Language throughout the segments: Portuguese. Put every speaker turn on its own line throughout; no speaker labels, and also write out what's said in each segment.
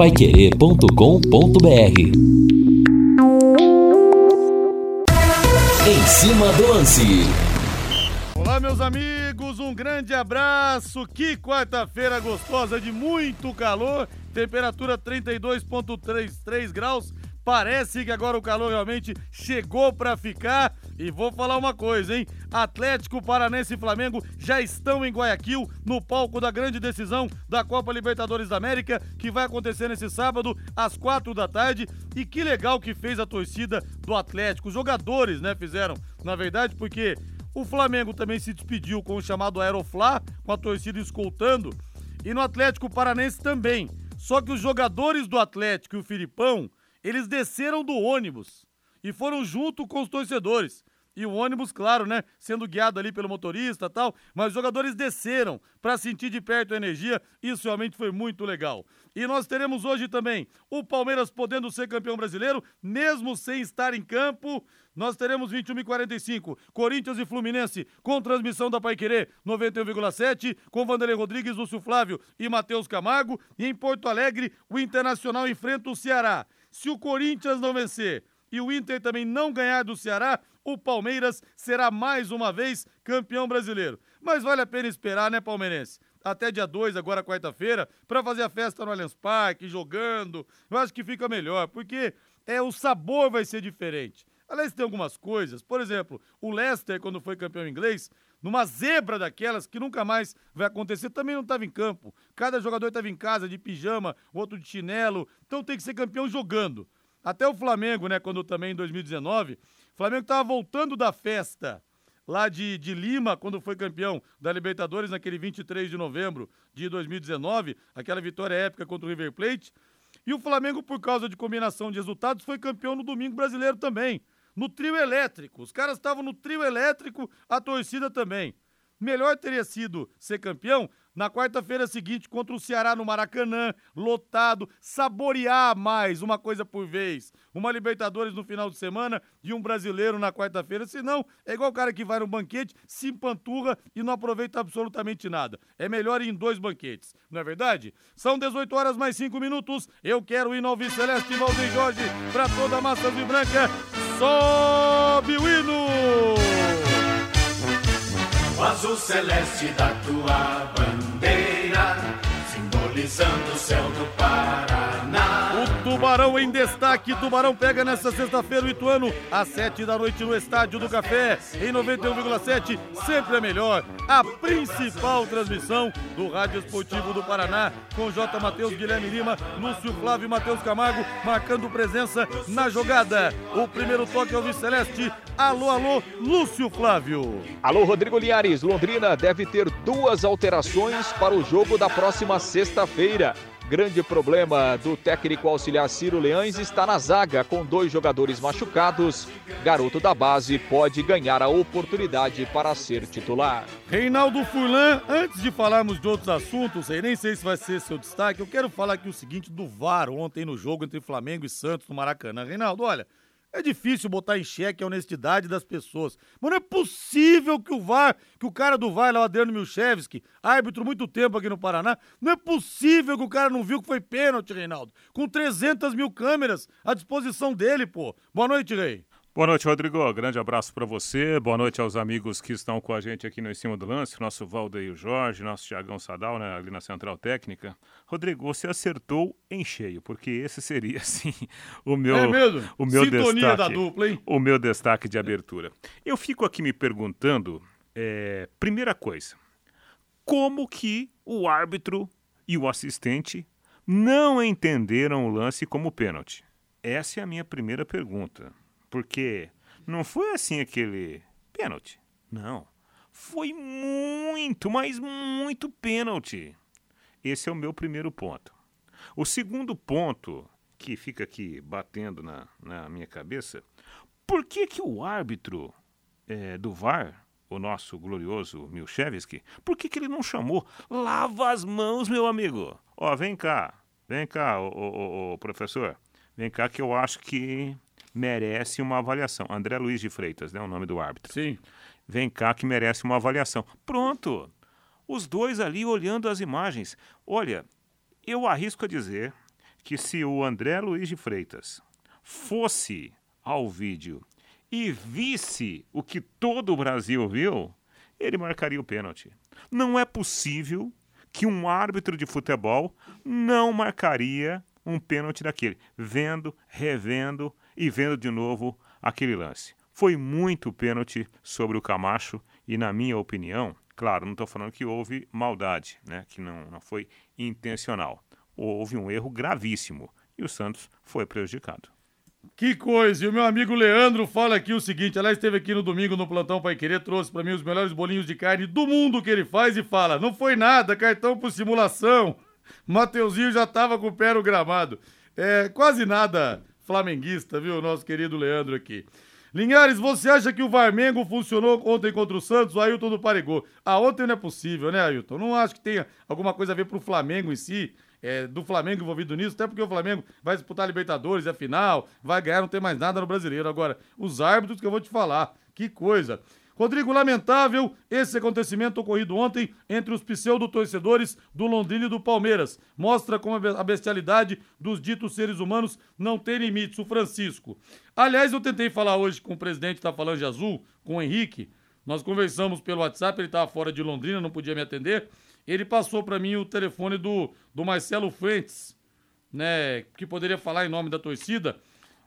paiquerê.com.br Em cima do lance.
Olá, meus amigos, um grande abraço. Que quarta-feira gostosa de muito calor, temperatura 32,33 graus. Parece que agora o calor realmente chegou para ficar. E vou falar uma coisa, hein? Atlético Paranense e Flamengo já estão em Guayaquil, no palco da grande decisão da Copa Libertadores da América, que vai acontecer nesse sábado, às quatro da tarde. E que legal que fez a torcida do Atlético. Os jogadores, né, fizeram, na verdade, porque o Flamengo também se despediu com o chamado Aeroflá, com a torcida escoltando. E no Atlético Paranense também. Só que os jogadores do Atlético e o Filipão, eles desceram do ônibus e foram junto com os torcedores. E o ônibus, claro, né, sendo guiado ali pelo motorista tal, mas os jogadores desceram para sentir de perto a energia, isso realmente foi muito legal. E nós teremos hoje também o Palmeiras podendo ser campeão brasileiro, mesmo sem estar em campo. Nós teremos 21 e 45, Corinthians e Fluminense, com transmissão da Paiquerê 91,7, com Vanderlei Rodrigues, Lúcio Flávio e Matheus Camargo. E em Porto Alegre, o Internacional enfrenta o Ceará. Se o Corinthians não vencer e o Inter também não ganhar do Ceará, o Palmeiras será mais uma vez campeão brasileiro. Mas vale a pena esperar, né, palmeirense? Até dia 2, agora quarta-feira, para fazer a festa no Allianz Parque, jogando. Eu acho que fica melhor, porque é o sabor vai ser diferente. Aliás, tem algumas coisas. Por exemplo, o Leicester, quando foi campeão inglês, numa zebra daquelas que nunca mais vai acontecer, também não estava em campo. Cada jogador estava em casa de pijama, outro de chinelo. Então tem que ser campeão jogando. Até o Flamengo, né, quando também em 2019, o Flamengo estava voltando da festa lá de, de Lima, quando foi campeão da Libertadores naquele 23 de novembro de 2019, aquela vitória épica contra o River Plate. E o Flamengo, por causa de combinação de resultados, foi campeão no domingo brasileiro também, no trio elétrico. Os caras estavam no trio elétrico, a torcida também. Melhor teria sido ser campeão na quarta-feira seguinte contra o Ceará no Maracanã, lotado, saborear mais, uma coisa por vez. Uma Libertadores no final de semana e um brasileiro na quarta-feira, senão é igual o cara que vai no banquete, se empanturra e não aproveita absolutamente nada. É melhor ir em dois banquetes, não é verdade? São 18 horas mais 5 minutos, eu quero ir no Alves Celeste Valdir Jorge para toda a massa de branca. Sobe o hino!
O azul celeste da tua bandeira, simbolizando o céu do Paraná.
Tubarão em destaque, Tubarão pega nesta sexta-feira o Ituano, às sete da noite no Estádio do Café, em 91,7, sempre é melhor. A principal transmissão do Rádio Esportivo do Paraná, com J. Matheus Guilherme Lima, Lúcio Flávio e Matheus Camargo, marcando presença na jogada. O primeiro toque é o Celeste. Alô, alô, Lúcio Flávio.
Alô, Rodrigo Liares. Londrina deve ter duas alterações para o jogo da próxima sexta-feira. Grande problema do técnico auxiliar Ciro Leães está na zaga, com dois jogadores machucados. Garoto da base pode ganhar a oportunidade para ser titular.
Reinaldo Furlan, antes de falarmos de outros assuntos, nem sei se vai ser seu destaque, eu quero falar aqui o seguinte do VAR ontem no jogo entre Flamengo e Santos no Maracanã. Reinaldo, olha, é difícil botar em xeque a honestidade das pessoas. Mas não é possível que o VAR, que o cara do VAR, lá o Adriano Milchevski, árbitro muito tempo aqui no Paraná, não é possível que o cara não viu que foi pênalti, Reinaldo. Com 300 mil câmeras à disposição dele, pô. Boa noite, Rei.
Boa noite, Rodrigo. Grande abraço para você. Boa noite aos amigos que estão com a gente aqui no Em Cima do Lance, nosso Valdeir Jorge, nosso Tiagão Sadal, né, ali na Central Técnica. Rodrigo, você acertou em cheio, porque esse seria, assim, o meu,
é mesmo?
o meu
Sintonia
destaque.
da dupla, hein?
O meu destaque de abertura. Eu fico aqui me perguntando, é, primeira coisa, como que o árbitro e o assistente não entenderam o lance como pênalti? Essa é a minha primeira pergunta. Porque não foi assim aquele pênalti. Não. Foi muito, mas muito pênalti. Esse é o meu primeiro ponto. O segundo ponto que fica aqui batendo na, na minha cabeça, por que, que o árbitro é, do VAR, o nosso glorioso Milchevski, por que, que ele não chamou? Lava as mãos, meu amigo. Ó, vem cá, vem cá, o, o, o professor. Vem cá que eu acho que merece uma avaliação. André Luiz de Freitas, né, o nome do árbitro.
Sim.
Vem cá que merece uma avaliação. Pronto. Os dois ali olhando as imagens. Olha, eu arrisco a dizer que se o André Luiz de Freitas fosse ao vídeo e visse o que todo o Brasil viu, ele marcaria o pênalti. Não é possível que um árbitro de futebol não marcaria um pênalti daquele, vendo, revendo e vendo de novo aquele lance. Foi muito pênalti sobre o Camacho e, na minha opinião, claro, não estou falando que houve maldade, né, que não, não foi intencional. Houve um erro gravíssimo e o Santos foi prejudicado.
Que coisa! E o meu amigo Leandro fala aqui o seguinte: ela esteve aqui no domingo no Plantão Pai Querer, trouxe para mim os melhores bolinhos de carne do mundo que ele faz e fala: não foi nada, cartão por simulação. Mateuzinho já tava com o pé no gramado. É quase nada flamenguista, viu, nosso querido Leandro aqui. Linhares, você acha que o Varmengo funcionou ontem contra o Santos? O Ailton do Parigô. Ah, ontem não é possível, né, Ailton? Não acho que tenha alguma coisa a ver pro Flamengo em si é, do Flamengo envolvido nisso, até porque o Flamengo vai disputar a Libertadores, é final, vai ganhar, não tem mais nada no brasileiro. Agora, os árbitros que eu vou te falar, que coisa. Rodrigo, lamentável esse acontecimento ocorrido ontem entre os pseudo-torcedores do Londrina e do Palmeiras. Mostra como a bestialidade dos ditos seres humanos não tem limites. O Francisco. Aliás, eu tentei falar hoje com o presidente da Falange Azul, com o Henrique. Nós conversamos pelo WhatsApp, ele estava fora de Londrina, não podia me atender ele passou para mim o telefone do, do Marcelo Fuentes, né, que poderia falar em nome da torcida.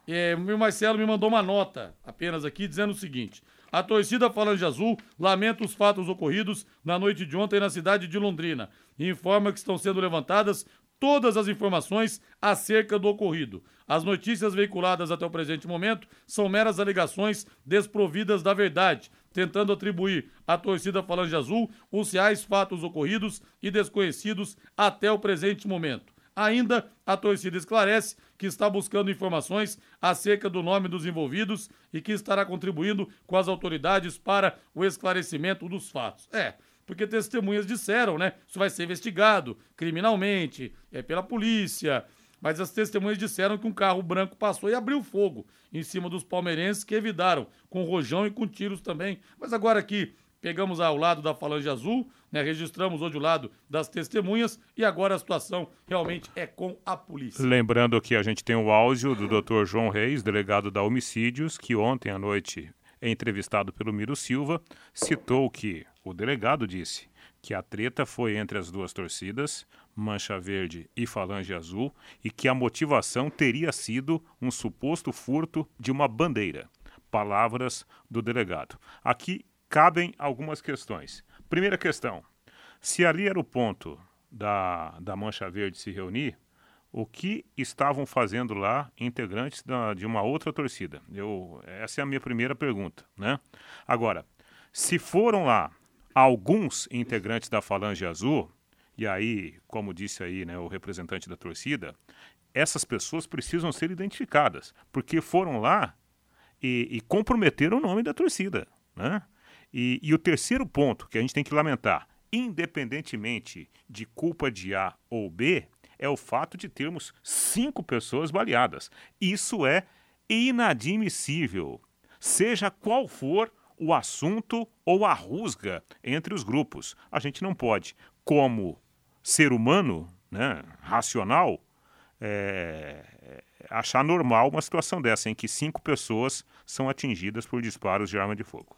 É, o Marcelo me mandou uma nota apenas aqui dizendo o seguinte: a torcida Falange Azul lamenta os fatos ocorridos na noite de ontem na cidade de Londrina e informa que estão sendo levantadas todas as informações acerca do ocorrido. As notícias veiculadas até o presente momento são meras alegações desprovidas da verdade, tentando atribuir à torcida Falange Azul os reais fatos ocorridos e desconhecidos até o presente momento. Ainda, a torcida esclarece que está buscando informações acerca do nome dos envolvidos e que estará contribuindo com as autoridades para o esclarecimento dos fatos. É, porque testemunhas disseram, né? Isso vai ser investigado criminalmente, é pela polícia. Mas as testemunhas disseram que um carro branco passou e abriu fogo em cima dos palmeirenses que evitaram, com rojão e com tiros também. Mas agora aqui pegamos ao lado da Falange Azul, né, registramos hoje o lado das testemunhas e agora a situação realmente é com a polícia.
Lembrando que a gente tem o áudio do Dr. João Reis, delegado da Homicídios, que ontem à noite, entrevistado pelo Miro Silva, citou que o delegado disse que a treta foi entre as duas torcidas, Mancha Verde e Falange Azul, e que a motivação teria sido um suposto furto de uma bandeira. Palavras do delegado. Aqui cabem algumas questões. Primeira questão: se ali era o ponto da, da Mancha Verde se reunir, o que estavam fazendo lá integrantes da, de uma outra torcida? Eu, essa é a minha primeira pergunta. Né? Agora, se foram lá alguns integrantes da Falange Azul, e aí, como disse aí né, o representante da torcida, essas pessoas precisam ser identificadas, porque foram lá e, e comprometeram o nome da torcida. Né? E, e o terceiro ponto que a gente tem que lamentar, independentemente de culpa de A ou B, é o fato de termos cinco pessoas baleadas. Isso é inadmissível, seja qual for o assunto ou a rusga entre os grupos. A gente não pode, como ser humano, né, racional, é, achar normal uma situação dessa, em que cinco pessoas são atingidas por disparos de arma de fogo.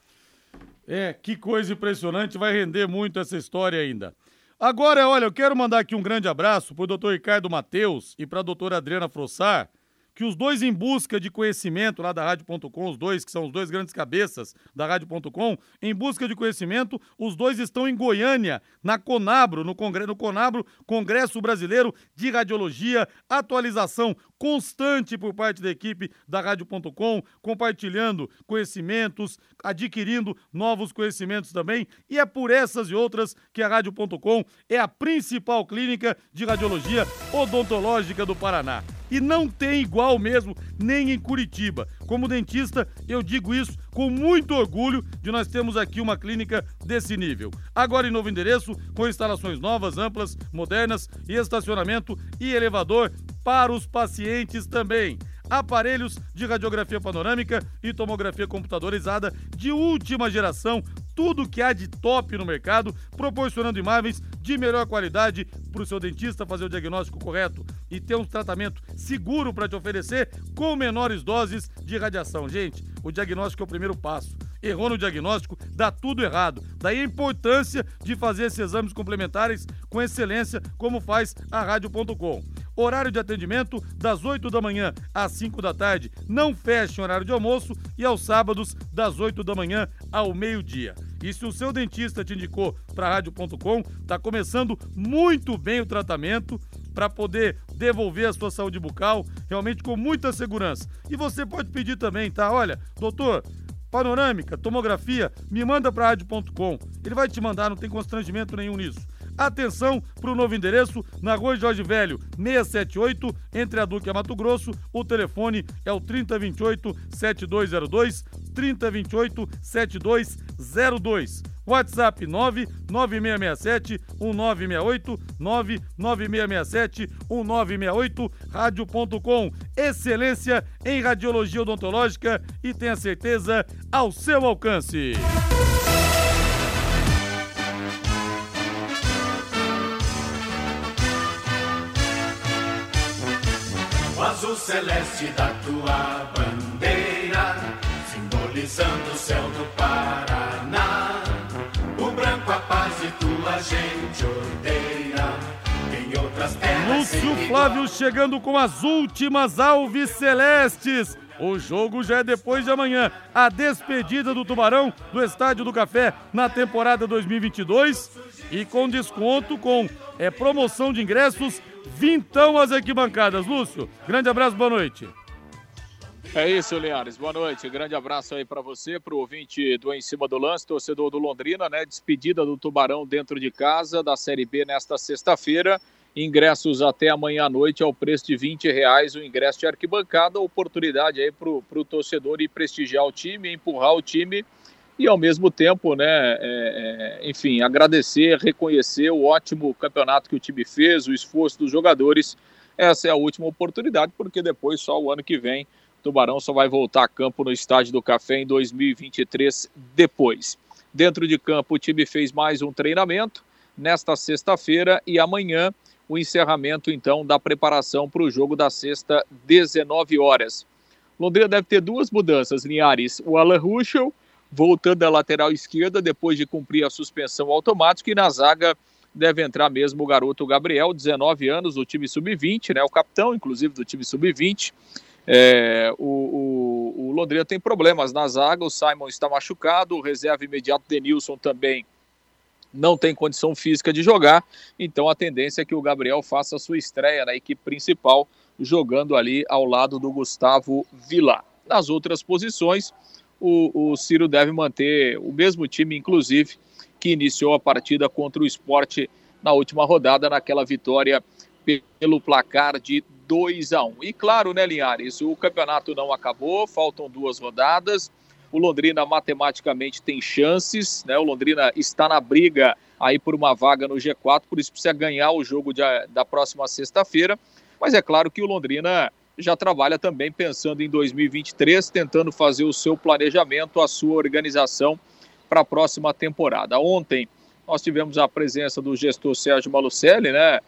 É, que coisa impressionante, vai render muito essa história ainda. Agora, olha, eu quero mandar aqui um grande abraço para o doutor Ricardo Mateus e para a doutora Adriana Frossar, que os dois em busca de conhecimento lá da Rádio.com, os dois que são os dois grandes cabeças da Rádio.com, em busca de conhecimento, os dois estão em Goiânia, na Conabro, no, Congre no Conabro, Congresso Brasileiro de Radiologia, atualização constante por parte da equipe da Rádio.com, compartilhando conhecimentos, adquirindo novos conhecimentos também. E é por essas e outras que a Rádio.com é a principal clínica de radiologia odontológica do Paraná e não tem igual mesmo nem em Curitiba. Como dentista, eu digo isso com muito orgulho de nós termos aqui uma clínica desse nível. Agora em novo endereço, com instalações novas, amplas, modernas e estacionamento e elevador para os pacientes também aparelhos de radiografia panorâmica e tomografia computadorizada de última geração, tudo que há de top no mercado, proporcionando imagens de melhor qualidade para o seu dentista fazer o diagnóstico correto e ter um tratamento seguro para te oferecer com menores doses de radiação. Gente, o diagnóstico é o primeiro passo. Errou no diagnóstico, dá tudo errado. Daí a importância de fazer esses exames complementares com excelência, como faz a Rádio.com. Horário de atendimento das 8 da manhã às 5 da tarde. Não fecha horário de almoço e aos sábados das 8 da manhã ao meio-dia. E se o seu dentista te indicou para rádio.com, está começando muito bem o tratamento para poder devolver a sua saúde bucal realmente com muita segurança. E você pode pedir também, tá? Olha, doutor, panorâmica, tomografia, me manda para rádio.com. Ele vai te mandar, não tem constrangimento nenhum nisso. Atenção para o novo endereço, na Rua Jorge Velho, 678, entre a Duque e a Mato Grosso. O telefone é o 3028-7202, 3028-7202. WhatsApp 99667 1968 99667 1968 rádio.com. Excelência em radiologia odontológica e tenha certeza ao seu alcance.
O azul celeste da tua bandeira, simbolizando o céu do Paraná. Tua gente odeia. Em outras terras.
Lúcio Flávio chegando com as últimas alves celestes. O jogo já é depois de amanhã. A despedida do Tubarão do Estádio do Café na temporada 2022 e com desconto com é, promoção de ingressos, vintão as arquibancadas. Lúcio, grande abraço, boa noite.
É isso, Linhares. Boa noite. Grande abraço aí para você, para o ouvinte do Em Cima do Lance, torcedor do Londrina, né? Despedida do Tubarão dentro de casa da Série B nesta sexta-feira. Ingressos até amanhã à noite ao preço de 20 reais o ingresso de arquibancada. Oportunidade aí para o torcedor ir prestigiar o time, empurrar o time e ao mesmo tempo, né, é, é, enfim, agradecer, reconhecer o ótimo campeonato que o time fez, o esforço dos jogadores. Essa é a última oportunidade, porque depois, só o ano que vem, Tubarão só vai voltar a campo no Estádio do Café em 2023 depois. Dentro de campo, o time fez mais um treinamento nesta sexta-feira e amanhã o encerramento, então, da preparação para o jogo da sexta, 19 horas. Londrina deve ter duas mudanças, Linhares. O Alan Ruschel voltando à lateral esquerda depois de cumprir a suspensão automática e na zaga deve entrar mesmo o garoto Gabriel, 19 anos, do time sub-20, né? O capitão, inclusive, do time sub-20. É, o, o, o, Londrina tem problemas na zaga, o Simon está machucado, o reserva imediato Denilson também não tem condição física de jogar, então a tendência é que o Gabriel faça a sua estreia na equipe principal, jogando ali ao lado do Gustavo Vila. Nas outras posições, o, o Ciro deve manter o mesmo time, inclusive, que iniciou a partida contra o esporte na última rodada, naquela vitória pelo placar de 2 a 1 E claro, né, Linhares, o campeonato não acabou, faltam duas rodadas. O Londrina matematicamente tem chances, né? O Londrina está na briga aí por uma vaga no G4, por isso precisa ganhar o jogo de, da próxima sexta-feira. Mas é claro que o Londrina já trabalha também pensando em 2023, tentando fazer o seu planejamento, a sua organização para a próxima temporada. Ontem nós tivemos a presença do gestor Sérgio Malucelli, né,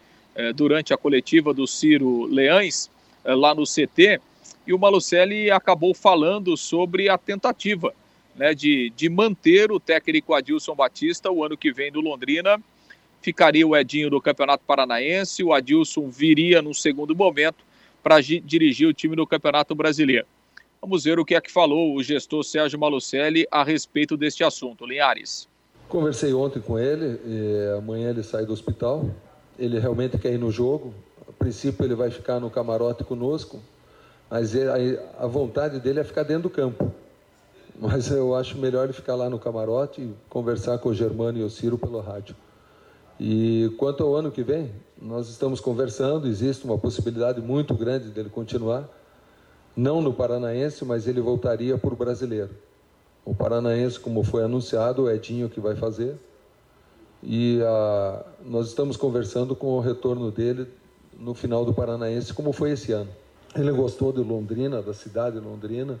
durante a coletiva do Ciro Leães, é, lá no CT, e o Malucelli acabou falando sobre a tentativa né, de, de manter o técnico Adilson Batista o ano que vem do Londrina. Ficaria o Edinho do Campeonato Paranaense, o Adilson viria no segundo momento para dirigir o time no Campeonato Brasileiro. Vamos ver o que é que falou o gestor Sérgio Malucelli a respeito deste assunto. Linhares.
Conversei ontem com ele, amanhã ele sai do hospital. Ele realmente quer ir no jogo. A princípio ele vai ficar no camarote conosco, mas a vontade dele é ficar dentro do campo. Mas eu acho melhor ele ficar lá no camarote e conversar com o Germano e o Ciro pelo rádio. E quanto ao ano que vem, nós estamos conversando, existe uma possibilidade muito grande dele continuar, não no Paranaense, mas ele voltaria para o brasileiro. O Paranaense, como foi anunciado, o Edinho que vai fazer. E ah, nós estamos conversando com o retorno dele no final do Paranaense, como foi esse ano. Ele gostou de Londrina, da cidade de Londrina.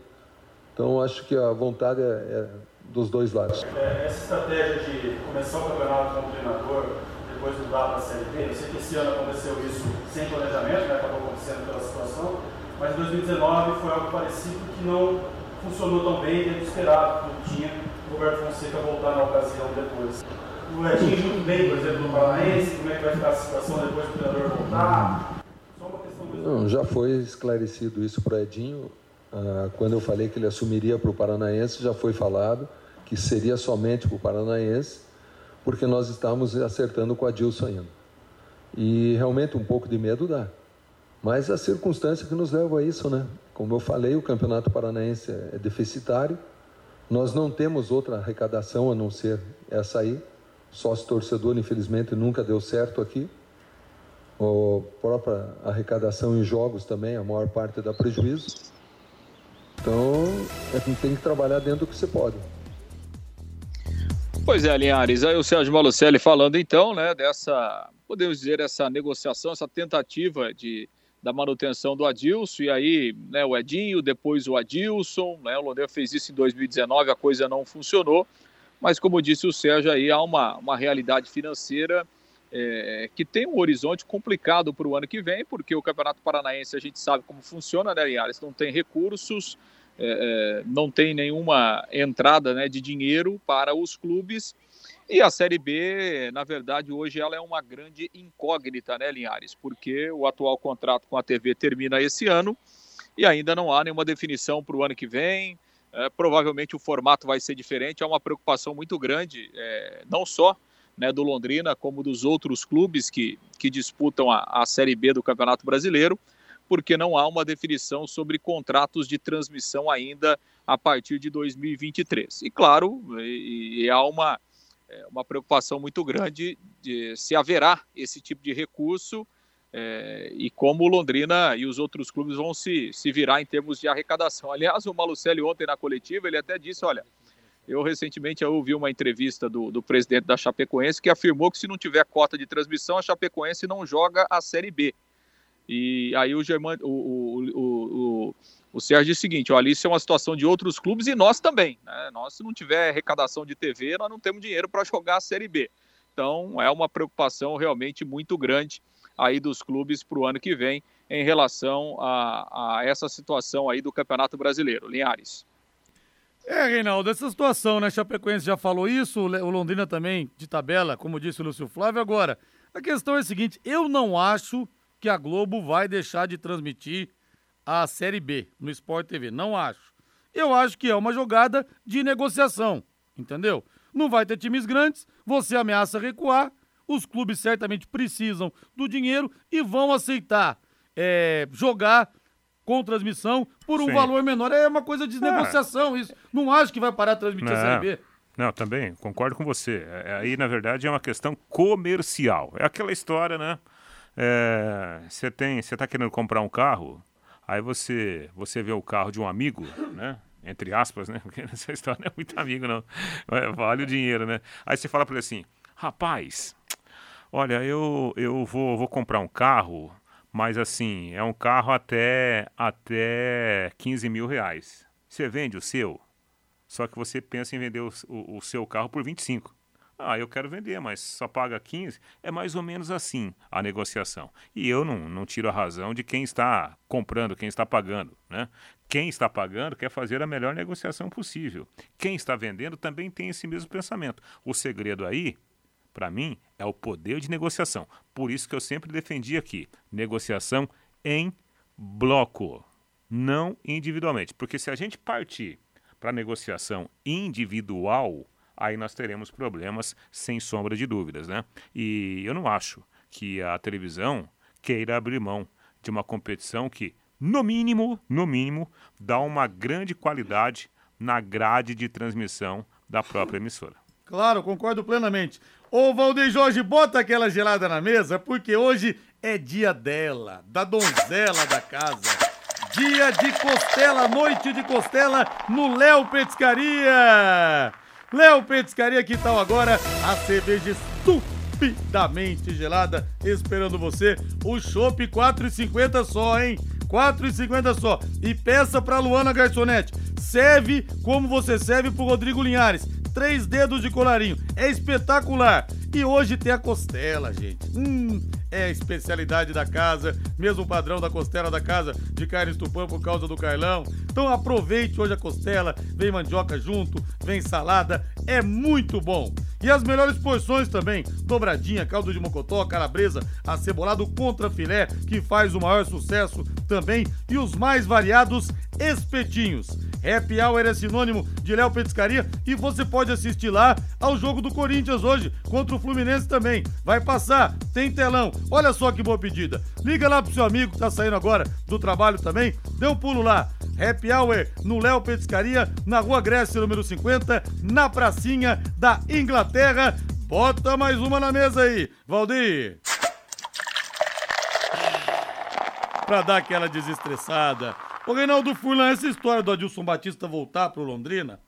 Então acho que a vontade é, é dos dois lados.
É, essa estratégia de começar o campeonato como treinador depois mudar para a Série B? Eu sei que esse ano aconteceu isso sem planejamento, né? acabou acontecendo pela situação, mas em 2019 foi algo parecido que não funcionou tão bem dentro do esperado, que tinha o Roberto Fonseca voltar na ocasião depois. O Edinho muito bem, por exemplo, no Paranaense, como é que vai ficar a situação depois do treinador voltar? Só uma questão
Não, já foi esclarecido isso para o Edinho. Ah, quando eu falei que ele assumiria para o Paranaense, já foi falado que seria somente para o Paranaense, porque nós estávamos acertando com a Dilson ainda. E realmente um pouco de medo dá. Mas a circunstância que nos leva a isso, né? Como eu falei, o Campeonato Paranaense é deficitário. Nós não temos outra arrecadação a não ser essa aí. Sócio torcedor, infelizmente, nunca deu certo aqui. A própria arrecadação em jogos também, a maior parte dá prejuízo. Então, tem que trabalhar dentro do que você pode.
Pois é, Linhares, aí o Sérgio Malucelli falando então, né, dessa, podemos dizer, essa negociação, essa tentativa de, da manutenção do Adilson, e aí né, o Edinho, depois o Adilson, né, o Londrina fez isso em 2019, a coisa não funcionou, mas como disse o Sérgio aí, há uma, uma realidade financeira é, que tem um horizonte complicado para o ano que vem, porque o Campeonato Paranaense a gente sabe como funciona, né, Linhares, não tem recursos, é, não tem nenhuma entrada né, de dinheiro para os clubes. E a Série B, na verdade, hoje ela é uma grande incógnita, né, Linhares? Porque o atual contrato com a TV termina esse ano e ainda não há nenhuma definição para o ano que vem. É, provavelmente o formato vai ser diferente. Há uma preocupação muito grande, é, não só né, do Londrina, como dos outros clubes que, que disputam a, a Série B do Campeonato Brasileiro porque não há uma definição sobre contratos de transmissão ainda a partir de 2023. E claro, e, e há uma, é, uma preocupação muito grande de se haverá esse tipo de recurso é, e como o Londrina e os outros clubes vão se, se virar em termos de arrecadação. Aliás, o Malucelli ontem na coletiva, ele até disse, olha, eu recentemente eu ouvi uma entrevista do, do presidente da Chapecoense que afirmou que se não tiver cota de transmissão, a Chapecoense não joga a Série B. E aí o, German, o, o, o, o, Sérgio diz o seguinte: olha, isso é uma situação de outros clubes e nós também. Né? Nós, se não tiver arrecadação de TV, nós não temos dinheiro para jogar a Série B. Então é uma preocupação realmente muito grande aí dos clubes para o ano que vem em relação a, a essa situação aí do Campeonato Brasileiro. Linhares.
É, Reinaldo, essa situação, né? Chapecoense já falou isso, o Londrina também de tabela, como disse o Lúcio Flávio. Agora, a questão é a seguinte: eu não acho que a Globo vai deixar de transmitir a Série B no Sport TV. Não acho. Eu acho que é uma jogada de negociação, entendeu? Não vai ter times grandes, você ameaça recuar, os clubes certamente precisam do dinheiro e vão aceitar é, jogar com transmissão por um Sim. valor menor. É uma coisa de é. negociação isso. Não acho que vai parar de transmitir Não. a Série B.
Não, também, concordo com você. É, aí, na verdade, é uma questão comercial. É aquela história, né? É, você tem, você está querendo comprar um carro, aí você, você vê o carro de um amigo, né? Entre aspas, né? Porque essa história não é muito amigo, não. É, vale o dinheiro, né? Aí você fala para ele assim, rapaz, olha, eu, eu vou, vou comprar um carro, mas assim, é um carro até, até 15 mil reais. Você vende o seu? Só que você pensa em vender o, o, o seu carro por 25. Ah, eu quero vender, mas só paga 15. É mais ou menos assim a negociação. E eu não, não tiro a razão de quem está comprando, quem está pagando. Né? Quem está pagando quer fazer a melhor negociação possível. Quem está vendendo também tem esse mesmo pensamento. O segredo aí, para mim, é o poder de negociação. Por isso que eu sempre defendi aqui: negociação em bloco, não individualmente. Porque se a gente partir para negociação individual, aí nós teremos problemas sem sombra de dúvidas, né? E eu não acho que a televisão queira abrir mão de uma competição que, no mínimo, no mínimo, dá uma grande qualidade na grade de transmissão da própria emissora.
Claro, concordo plenamente. Ô Valdeir Jorge, bota aquela gelada na mesa, porque hoje é dia dela, da donzela da casa. Dia de costela, noite de costela no Léo Petiscaria. Léo Petiscaria, que tal agora? A cerveja estupidamente gelada esperando você. O chopp 4,50 só, hein? 4,50 só. E peça pra Luana Garçonete. Serve como você serve pro Rodrigo Linhares. Três dedos de colarinho. É espetacular. E hoje tem a costela, gente. Hum, é a especialidade da casa, mesmo padrão da costela da casa de carne estupã por causa do Carlão. Então aproveite hoje a costela, vem mandioca junto, vem salada, é muito bom. E as melhores porções também: dobradinha, caldo de mocotó, calabresa, acebolado contra filé, que faz o maior sucesso também, e os mais variados espetinhos. Happy Hour é sinônimo de Léo Petiscaria e você pode assistir lá ao jogo do Corinthians hoje contra o Fluminense também. Vai passar, tem telão. Olha só que boa pedida. Liga lá pro seu amigo que tá saindo agora do trabalho também. Dê um pulo lá. Happy Hour no Léo Petiscaria, na Rua Grécia, número 50, na pracinha da Inglaterra. Bota mais uma na mesa aí, Valdir. Pra dar aquela desestressada. Ô, Reinaldo Furlan, essa história do Adilson Batista voltar pro Londrina,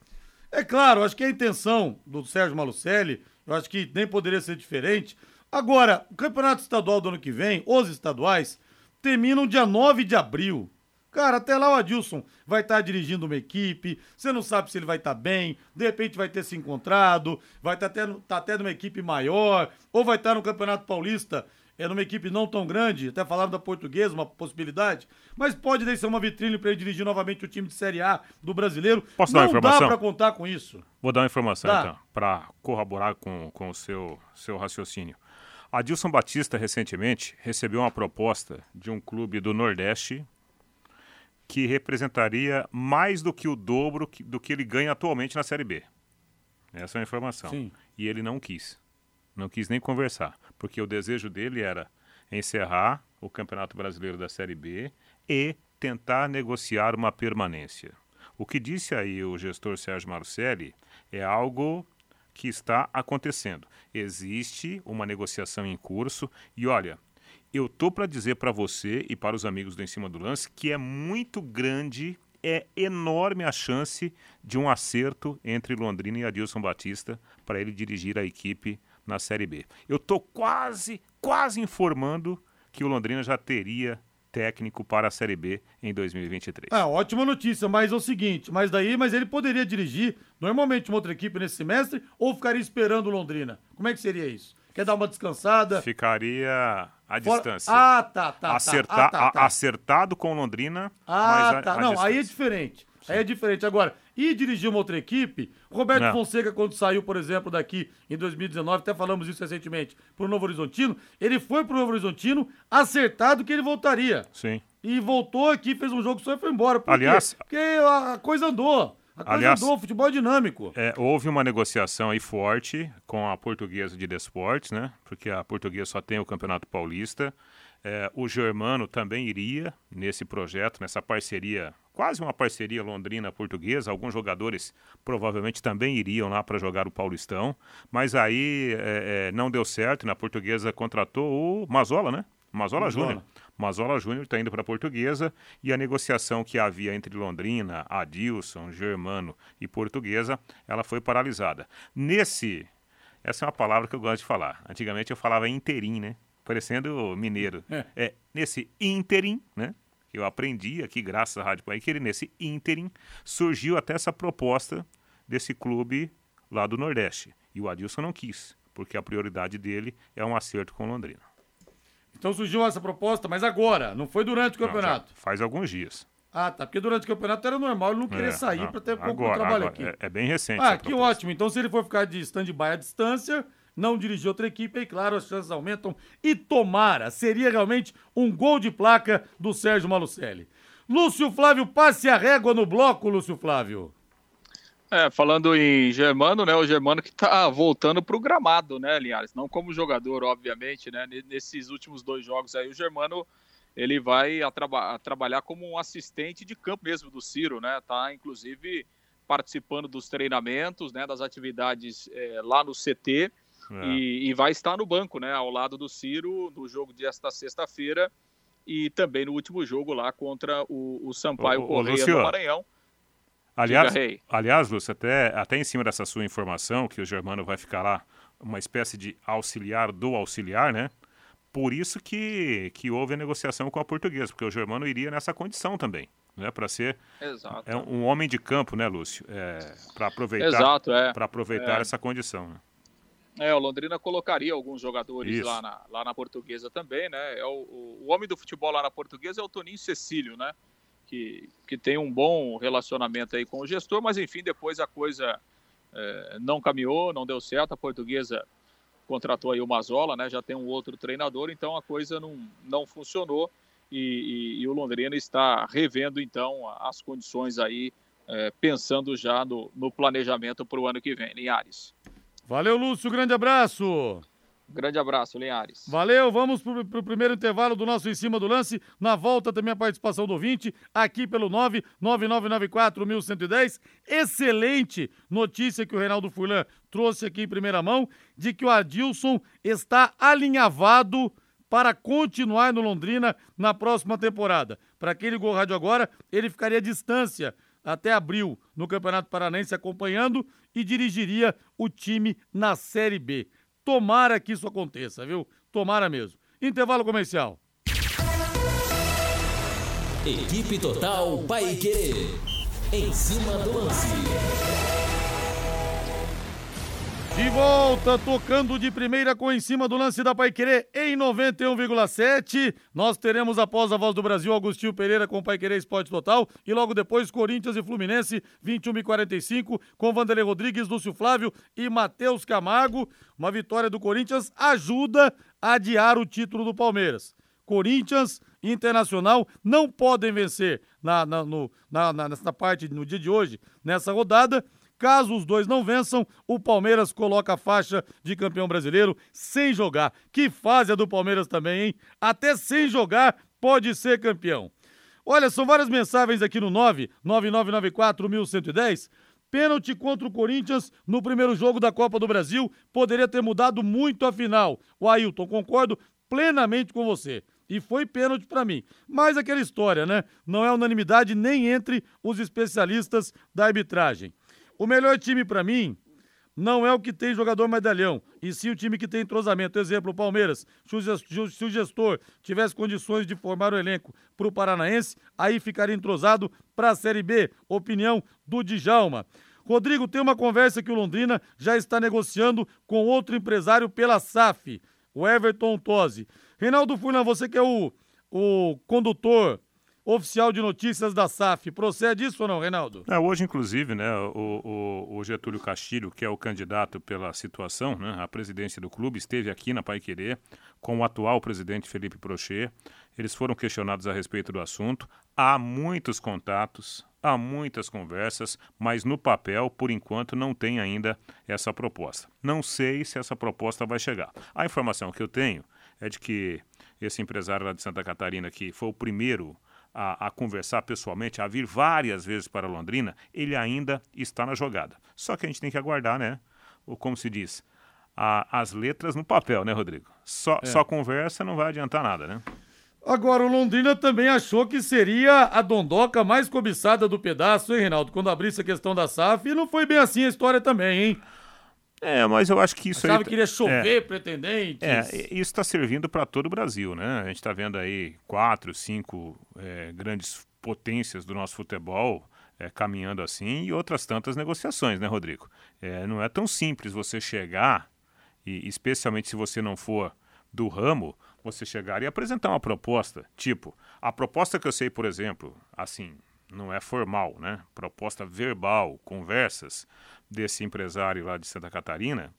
é claro, acho que a intenção do Sérgio Malucelli, eu acho que nem poderia ser diferente. Agora, o campeonato estadual do ano que vem, os estaduais, terminam dia 9 de abril. Cara, até lá o Adilson vai estar tá dirigindo uma equipe, você não sabe se ele vai estar tá bem, de repente vai ter se encontrado, vai estar tá até, tá até numa equipe maior, ou vai estar tá no Campeonato Paulista é numa equipe não tão grande, até falaram da portuguesa, uma possibilidade, mas pode ser uma vitrine para ele dirigir novamente o time de Série A do brasileiro.
Posso não dar uma informação?
dá para contar com isso.
Vou dar uma informação tá. então, para corroborar com, com o seu, seu raciocínio. Adilson Batista, recentemente, recebeu uma proposta de um clube do Nordeste que representaria mais do que o dobro do que ele ganha atualmente na Série B. Essa é a informação.
Sim.
E ele não quis. Não quis nem conversar, porque o desejo dele era encerrar o Campeonato Brasileiro da Série B e tentar negociar uma permanência. O que disse aí o gestor Sérgio Marcelli é algo que está acontecendo. Existe uma negociação em curso e olha, eu tô para dizer para você e para os amigos do Em Cima do Lance que é muito grande, é enorme a chance de um acerto entre Londrina e Adilson Batista para ele dirigir a equipe na Série B. Eu estou quase, quase informando que o Londrina já teria técnico para a Série B em 2023.
Ah, ótima notícia, mas é o seguinte, mas daí, mas ele poderia dirigir normalmente uma outra equipe nesse semestre ou ficaria esperando o Londrina? Como é que seria isso? Quer dar uma descansada?
Ficaria à Fora... distância.
Ah, tá, tá.
Acertar,
tá. Ah, tá,
tá. Acertado com Londrina.
Ah, a, tá. A Não, distância. aí é diferente. Aí é diferente. Agora, e dirigir uma outra equipe, Roberto Não. Fonseca, quando saiu, por exemplo, daqui em 2019, até falamos isso recentemente, para o Novo Horizontino, ele foi para o Novo Horizontino acertado que ele voltaria.
Sim.
E voltou aqui, fez um jogo só e foi embora. Por
Aliás.
Quê? Porque a coisa andou. A coisa Aliás, andou, o futebol é dinâmico.
É, houve uma negociação aí forte com a portuguesa de Desportes, né? Porque a portuguesa só tem o Campeonato Paulista. É, o Germano também iria nesse projeto, nessa parceria, quase uma parceria londrina-portuguesa. Alguns jogadores provavelmente também iriam lá para jogar o Paulistão, mas aí é, é, não deu certo. Na portuguesa contratou o Mazola, né? Mazola, Mazola. Júnior. Mazola Júnior está indo para a Portuguesa e a negociação que havia entre Londrina, Adilson, Germano e Portuguesa, ela foi paralisada. Nesse, essa é uma palavra que eu gosto de falar. Antigamente eu falava interim, né? Parecendo mineiro. É. é nesse ínterim, né? Que eu aprendi aqui, graças à Rádio Paiqueira, nesse ínterim surgiu até essa proposta desse clube lá do Nordeste. E o Adilson não quis, porque a prioridade dele é um acerto com Londrina.
Então surgiu essa proposta, mas agora, não foi durante o campeonato?
Não, faz alguns dias.
Ah, tá. Porque durante o campeonato era normal ele não querer é, sair para ter pouco
agora,
trabalho
agora,
aqui.
É, é, bem recente.
Ah, que ótimo. Então, se ele for ficar de stand-by à distância, não dirigir outra equipe, aí claro, as chances aumentam. E tomara, seria realmente um gol de placa do Sérgio Malucelli. Lúcio Flávio, passe a régua no bloco, Lúcio Flávio.
É, falando em Germano, né? O Germano que tá voltando pro gramado, né, Linhares? Não como jogador, obviamente, né? Nesses últimos dois jogos aí, o Germano ele vai a, traba a trabalhar como um assistente de campo mesmo do Ciro, né? Tá, inclusive, participando dos treinamentos, né? Das atividades é, lá no CT. É. E, e, vai estar no banco, né, ao lado do Ciro, no jogo desta sexta-feira e também no último jogo lá contra o, o Sampaio o, Correia Lúcio, do Maranhão.
Aliás, aliás, Lúcio, até, até em cima dessa sua informação, que o Germano vai ficar lá uma espécie de auxiliar do auxiliar, né? Por isso que, que houve a negociação com a portuguesa, porque o Germano iria nessa condição também, né? Para ser é um homem de campo, né, Lúcio? É, para aproveitar,
Exato, é.
Para aproveitar é. essa condição. Né?
É, o Londrina colocaria alguns jogadores lá na, lá na portuguesa também, né? É o, o, o, homem do futebol lá na portuguesa é o Toninho Cecílio, né? Que, que tem um bom relacionamento aí com o gestor, mas enfim, depois a coisa é, não caminhou, não deu certo. A portuguesa contratou aí o Mazola, né? Já tem um outro treinador, então a coisa não, não funcionou e, e, e o Londrina está revendo então as condições aí, é, pensando já no, no planejamento para o ano que vem. Linhares.
Valeu, Lúcio, grande abraço.
Grande abraço, Linhares.
Valeu, vamos para o primeiro intervalo do nosso Em Cima do Lance. Na volta também a participação do 20, aqui pelo 99994-1110. Excelente notícia que o Reinaldo Furlan trouxe aqui em primeira mão, de que o Adilson está alinhavado para continuar no Londrina na próxima temporada. Para quem ligou o rádio agora, ele ficaria à distância até abril no Campeonato Paranaense acompanhando e dirigiria o time na Série B. Tomara que isso aconteça, viu? Tomara mesmo. Intervalo comercial.
Equipe Total Paique. Em cima do lance.
De volta, tocando de primeira com em cima do lance da Paiquerê em 91,7. Nós teremos após a Voz do Brasil Agostinho Pereira com Paiquerê Esporte Total e logo depois Corinthians e Fluminense 21 e 45 com Vanderlei Rodrigues, Lúcio Flávio e Matheus Camargo. Uma vitória do Corinthians ajuda a adiar o título do Palmeiras. Corinthians Internacional não podem vencer na, na, no, na, nessa parte no dia de hoje, nessa rodada Caso os dois não vençam, o Palmeiras coloca a faixa de campeão brasileiro sem jogar. Que fase a do Palmeiras também, hein? Até sem jogar pode ser campeão. Olha, são várias mensagens aqui no 999941110. Pênalti contra o Corinthians no primeiro jogo da Copa do Brasil poderia ter mudado muito a final. O Ailton, concordo plenamente com você. E foi pênalti para mim. Mas aquela história, né? Não é unanimidade nem entre os especialistas da arbitragem. O melhor time para mim não é o que tem jogador medalhão, e sim o time que tem entrosamento. Exemplo, o Palmeiras. Se o gestor tivesse condições de formar o elenco para o Paranaense, aí ficaria entrosado para a Série B. Opinião do Djalma. Rodrigo, tem uma conversa que o Londrina já está negociando com outro empresário pela SAF, o Everton Tosi. Reinaldo Furlan, você que é o, o condutor oficial de notícias da SAF. Procede isso ou não, Reinaldo?
É, hoje, inclusive, né, o, o, o, Getúlio Castilho, que é o candidato pela situação, né, a presidência do clube, esteve aqui na Pai Querer com o atual presidente Felipe Prochet. Eles foram questionados a respeito do assunto. Há muitos contatos, há muitas conversas, mas no papel, por enquanto, não tem ainda essa proposta. Não sei se essa proposta vai chegar. A informação que eu tenho é de que esse empresário lá de Santa Catarina, que foi o primeiro a, a, conversar pessoalmente, a vir várias vezes para Londrina, ele ainda está na jogada. Só que a gente tem que aguardar, né? O, como se diz, a, as letras no papel, né, Rodrigo? Só, é. só conversa não vai adiantar nada, né?
Agora, o Londrina também achou que seria a dondoca mais cobiçada do pedaço, hein, Reinaldo? Quando abrisse a questão da SAF, e não foi bem assim a história também, hein?
É, mas eu acho que isso
Achava
aí.
que iria chover é, pretendentes.
É, isso está servindo para todo o Brasil, né? A gente está vendo aí quatro, cinco é, grandes potências do nosso futebol é, caminhando assim e outras tantas negociações, né, Rodrigo? É, não é tão simples você chegar, e especialmente se você não for do ramo, você chegar e apresentar uma proposta. Tipo, a proposta que eu sei, por exemplo, assim, não é formal, né? Proposta verbal, conversas desse empresário lá de Santa Catarina,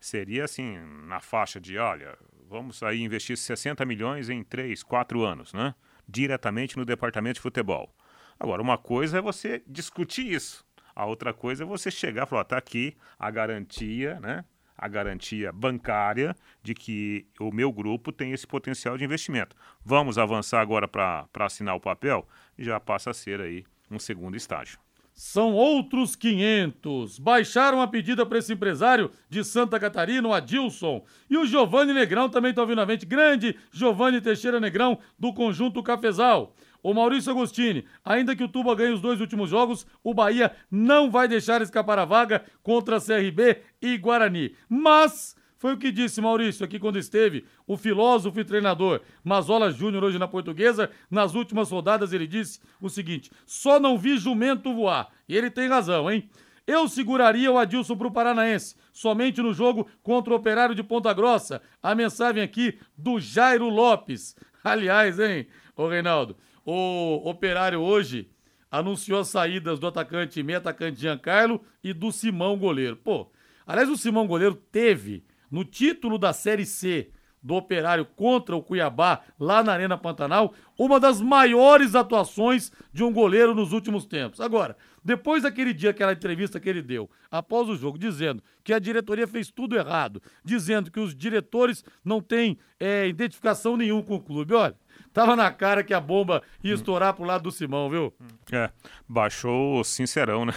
seria assim, na faixa de, olha, vamos aí investir 60 milhões em 3, 4 anos, né? Diretamente no departamento de futebol. Agora, uma coisa é você discutir isso. A outra coisa é você chegar e falar, tá aqui a garantia, né? A garantia bancária de que o meu grupo tem esse potencial de investimento. Vamos avançar agora para assinar o papel? Já passa a ser aí um segundo estágio.
São outros 500. Baixaram a pedida para esse empresário de Santa Catarina, o Adilson. E o Giovanni Negrão também está ouvindo a mente. Grande Giovanni Teixeira Negrão, do Conjunto Cafezal. O Maurício Agostini, ainda que o Tuba ganhe os dois últimos jogos, o Bahia não vai deixar escapar a vaga contra CRB e Guarani. Mas foi o que disse Maurício aqui quando esteve, o filósofo e treinador Mazola Júnior hoje na Portuguesa. Nas últimas rodadas ele disse o seguinte: só não vi jumento voar. E ele tem razão, hein? Eu seguraria o Adilson pro Paranaense, somente no jogo contra o Operário de Ponta Grossa. A mensagem aqui do Jairo Lopes. Aliás, hein, ô Reinaldo, o Operário hoje anunciou as saídas do atacante meio atacante Giancarlo e do Simão goleiro. Pô, aliás, o Simão goleiro teve no título da Série C do Operário contra o Cuiabá, lá na Arena Pantanal, uma das maiores atuações de um goleiro nos últimos tempos. Agora, depois daquele dia, aquela entrevista que ele deu, após o jogo, dizendo que a diretoria fez tudo errado, dizendo que os diretores não têm é, identificação nenhuma com o clube, olha, Tava na cara que a bomba ia estourar pro lado do Simão, viu?
É, baixou o sincerão, né?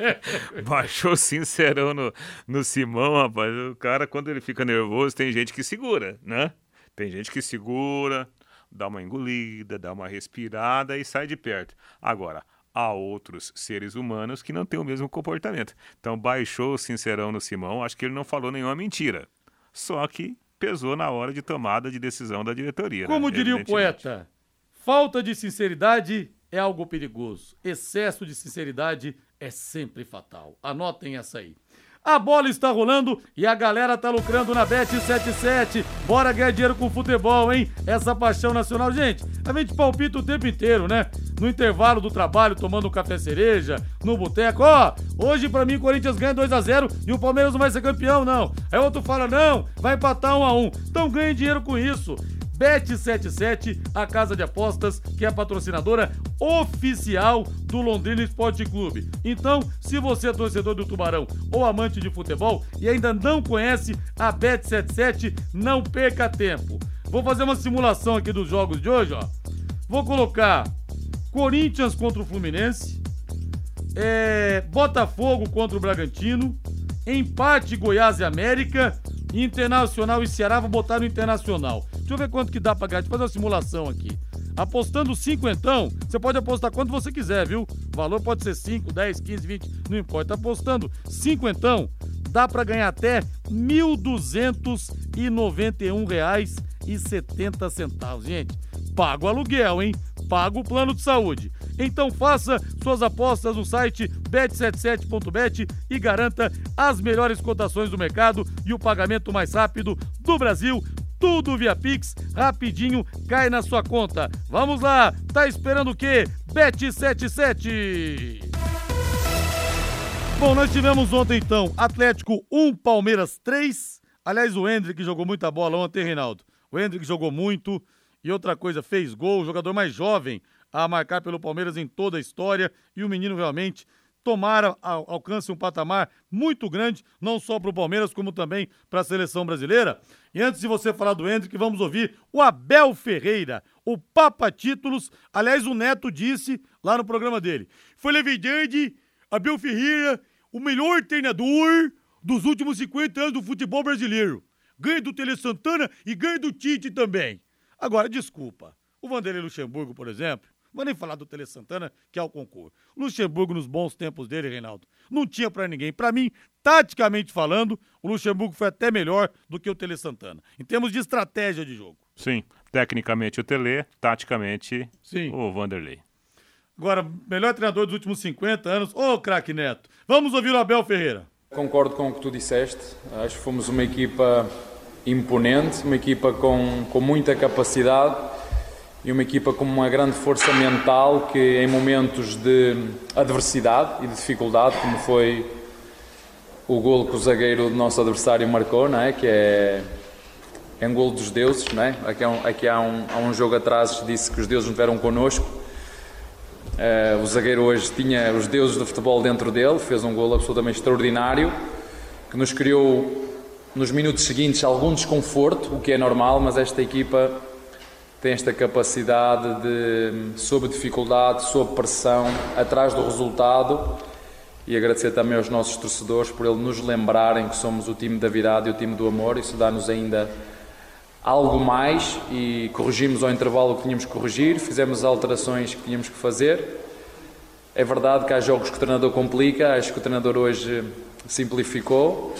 baixou o sincerão no, no Simão, rapaz. O cara, quando ele fica nervoso, tem gente que segura, né? Tem gente que segura, dá uma engolida, dá uma respirada e sai de perto. Agora, há outros seres humanos que não têm o mesmo comportamento. Então, baixou o sincerão no Simão, acho que ele não falou nenhuma mentira. Só que pesou na hora de tomada de decisão da diretoria.
Como
né?
diria o poeta, falta de sinceridade é algo perigoso. Excesso de sinceridade é sempre fatal. Anotem essa aí. A bola está rolando e a galera tá lucrando na Bet77. Bora ganhar dinheiro com futebol, hein? Essa paixão nacional. Gente, a gente palpita o tempo inteiro, né? No intervalo do trabalho, tomando um café cereja, no boteco. Ó, oh, hoje pra mim o Corinthians ganha 2 a 0 e o Palmeiras não vai ser campeão, não. Aí outro fala, não, vai empatar 1 a 1 Então ganhe dinheiro com isso. Bet77, a casa de apostas que é a patrocinadora oficial do Londrina Esporte Clube. Então, se você é torcedor do Tubarão ou amante de futebol e ainda não conhece a Bet77, não perca tempo. Vou fazer uma simulação aqui dos jogos de hoje, ó. Vou colocar Corinthians contra o Fluminense, é, Botafogo contra o Bragantino, empate Goiás e América, Internacional e Ceará, vou botar no Internacional. Deixa eu ver quanto que dá pra ganhar. Deixa eu fazer uma simulação aqui. Apostando cinquentão, você pode apostar quanto você quiser, viu? O valor pode ser 5, 10, 15, 20, não importa. Apostando cinquentão, dá para ganhar até R$ 1.291,70. Gente, paga o aluguel, hein? Paga o plano de saúde. Então faça suas apostas no site bet77.bet e garanta as melhores cotações do mercado e o pagamento mais rápido do Brasil tudo via Pix, rapidinho cai na sua conta. Vamos lá, tá esperando o quê? Bet77. Bom, nós tivemos ontem então Atlético 1, Palmeiras 3. Aliás, o Hendrick jogou muita bola ontem, Reinaldo. O Hendrick jogou muito e outra coisa, fez gol, o jogador mais jovem a marcar pelo Palmeiras em toda a história e o menino realmente tomara alcance um patamar muito grande, não só para o Palmeiras, como também para a seleção brasileira. E antes de você falar do Hendrick, vamos ouvir o Abel Ferreira, o Papa Títulos. Aliás, o Neto disse lá no programa dele. Foi verdade, Abel Ferreira, o melhor treinador dos últimos 50 anos do futebol brasileiro. Ganha do Tele Santana e ganha do Tite também. Agora, desculpa. O Vanderlei Luxemburgo, por exemplo, Vou nem falar do Tele Santana, que é o concurso. Luxemburgo, nos bons tempos dele, Reinaldo, não tinha para ninguém. Para mim, taticamente falando, o Luxemburgo foi até melhor do que o Tele Santana, em termos de estratégia de jogo.
Sim, tecnicamente o Tele, taticamente Sim. o Vanderlei.
Agora, melhor treinador dos últimos 50 anos, ô oh, craque Neto. Vamos ouvir o Abel Ferreira.
Concordo com o que tu disseste. Acho que fomos uma equipa imponente, uma equipa com, com muita capacidade e uma equipa com uma grande força mental que em momentos de adversidade e de dificuldade, como foi o golo que o zagueiro do nosso adversário marcou, não é? que é, é um golo dos deuses, não é? aqui, há um, aqui há, um, há um jogo atrás disse que os deuses não estiveram connosco, uh, o zagueiro hoje tinha os deuses do futebol dentro dele, fez um golo absolutamente extraordinário, que nos criou nos minutos seguintes algum desconforto, o que é normal, mas esta equipa tem esta capacidade de, sob dificuldade, sob pressão, atrás do resultado e agradecer também aos nossos torcedores por ele nos lembrarem que somos o time da virada e o time do amor. Isso dá-nos ainda algo mais e corrigimos ao intervalo o que tínhamos que corrigir, fizemos alterações que tínhamos que fazer. É verdade que há jogos que o treinador complica, acho que o treinador hoje simplificou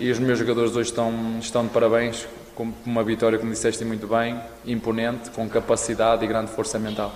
e os meus jogadores hoje estão, estão de parabéns com uma vitória, como disseste muito bem, imponente, com capacidade e grande força mental.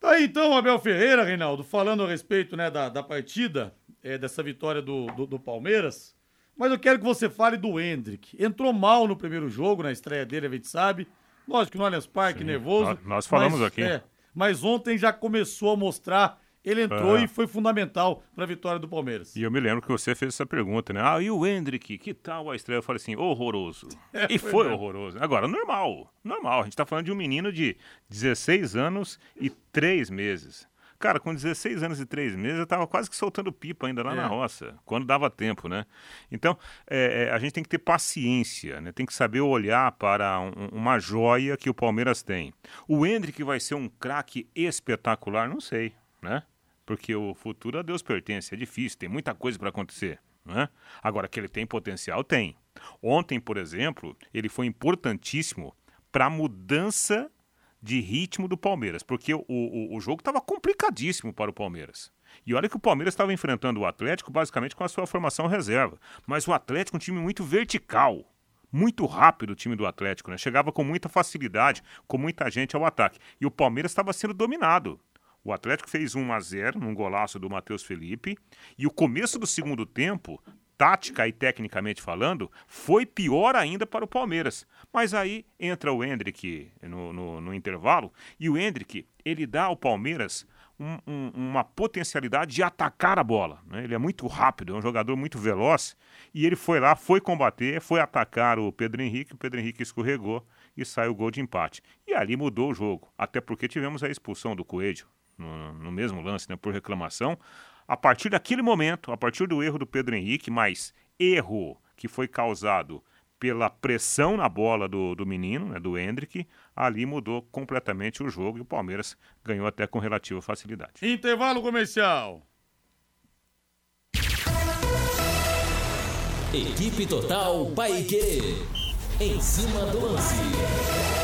Tá aí então Abel Ferreira, Reinaldo, falando a respeito né, da, da partida é, dessa vitória do, do, do, Palmeiras, mas eu quero que você fale do Hendrick. Entrou mal no primeiro jogo, na estreia dele, a gente sabe. Lógico que no Allianz Parque, Sim, nervoso.
Nós, nós falamos
mas,
aqui.
É, mas ontem já começou a mostrar ele entrou é. e foi fundamental para a vitória do Palmeiras.
E eu me lembro que você fez essa pergunta, né? Ah, e o Hendrick, que tal a estreia? Eu falei assim, horroroso. É, e foi, foi horroroso. Agora, normal, normal. A gente está falando de um menino de 16 anos e 3 meses. Cara, com 16 anos e 3 meses, eu estava quase que soltando pipa ainda lá é. na roça, quando dava tempo, né? Então, é, é, a gente tem que ter paciência, né? Tem que saber olhar para um, uma joia que o Palmeiras tem. O Hendrick vai ser um craque espetacular? Não sei, né? Porque o futuro a Deus pertence, é difícil, tem muita coisa para acontecer. Né? Agora, que ele tem potencial, tem. Ontem, por exemplo, ele foi importantíssimo para a mudança de ritmo do Palmeiras, porque o, o, o jogo estava complicadíssimo para o Palmeiras. E olha que o Palmeiras estava enfrentando o Atlético basicamente com a sua formação reserva. Mas o Atlético é um time muito vertical. Muito rápido o time do Atlético, né? Chegava com muita facilidade, com muita gente ao ataque. E o Palmeiras estava sendo dominado. O Atlético fez 1 a 0 num golaço do Matheus Felipe. E o começo do segundo tempo, tática e tecnicamente falando, foi pior ainda para o Palmeiras. Mas aí entra o Hendrick no, no, no intervalo e o Hendrick ele dá ao Palmeiras um, um, uma potencialidade de atacar a bola. Né? Ele é muito rápido, é um jogador muito veloz e ele foi lá, foi combater, foi atacar o Pedro Henrique. O Pedro Henrique escorregou e sai o gol de empate. E ali mudou o jogo, até porque tivemos a expulsão do Coelho no, no mesmo lance, né, por reclamação. A partir daquele momento, a partir do erro do Pedro Henrique, mas erro que foi causado pela pressão na bola do, do menino, né, do Hendrick, ali mudou completamente o jogo e o Palmeiras ganhou até com relativa facilidade.
Intervalo comercial.
Equipe Total Paique. Em cima do lance.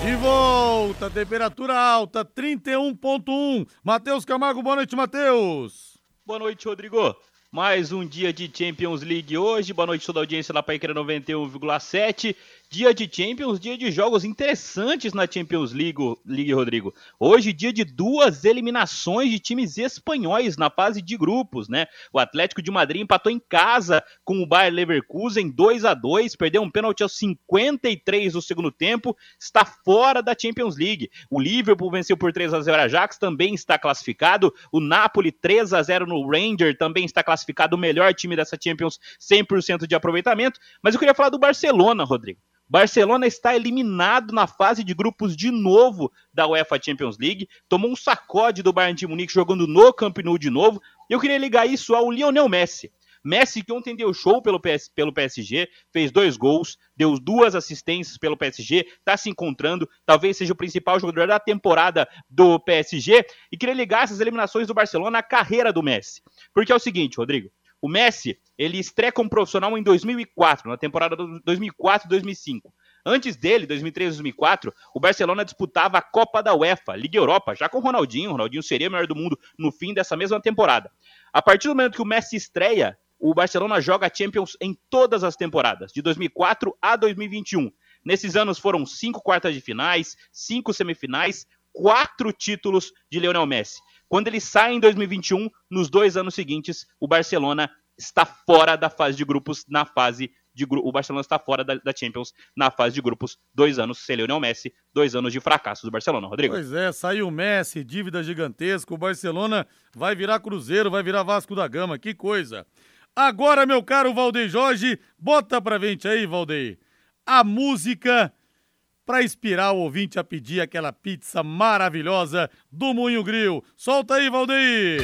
De volta, temperatura alta, 31.1. Matheus Camargo, boa noite, Matheus.
Boa noite, Rodrigo. Mais um dia de Champions League hoje. Boa noite toda a audiência lá para Icra 91,7. Dia de Champions, dia de jogos interessantes na Champions League, Rodrigo. Hoje, dia de duas eliminações de times espanhóis na fase de grupos, né? O Atlético de Madrid empatou em casa com o Bayer Leverkusen 2 a 2 perdeu um pênalti aos 53 do segundo tempo, está fora da Champions League. O Liverpool venceu por 3 a 0 a Ajax, também está classificado. O Napoli 3 a 0 no Ranger, também está classificado o melhor time dessa Champions, 100% de aproveitamento. Mas eu queria falar do Barcelona, Rodrigo. Barcelona está eliminado na fase de grupos de novo da UEFA Champions League. Tomou um sacode do Bayern de Munique jogando no Camp Nou de novo. Eu queria ligar isso ao Lionel Messi. Messi que ontem deu show pelo, PS, pelo PSG, fez dois gols, deu duas assistências pelo PSG, está se encontrando, talvez seja o principal jogador da temporada do PSG. E queria ligar essas eliminações do Barcelona à carreira do Messi. Porque é o seguinte, Rodrigo, o Messi, ele estreia como profissional em 2004, na temporada 2004-2005. Antes dele, 2003-2004, o Barcelona disputava a Copa da UEFA, Liga Europa, já com Ronaldinho. O Ronaldinho seria o melhor do mundo no fim dessa mesma temporada. A partir do momento que o Messi estreia, o Barcelona joga Champions em todas as temporadas, de 2004 a 2021. Nesses anos foram cinco quartas de finais, cinco semifinais, quatro títulos de Lionel Messi. Quando ele sai em 2021, nos dois anos seguintes, o Barcelona está fora da fase de grupos na fase de o Barcelona está fora da, da, Champions na fase de grupos. Dois anos sem Lionel Messi, dois anos de fracasso do Barcelona, Rodrigo.
Pois é, saiu o Messi, dívida gigantesca. O Barcelona vai virar Cruzeiro, vai virar Vasco da Gama. Que coisa. Agora, meu caro Valdeir Jorge, bota pra gente aí, Valdeir, a música para inspirar o ouvinte a pedir aquela pizza maravilhosa do Moinho Grill. Solta aí, Valdeir!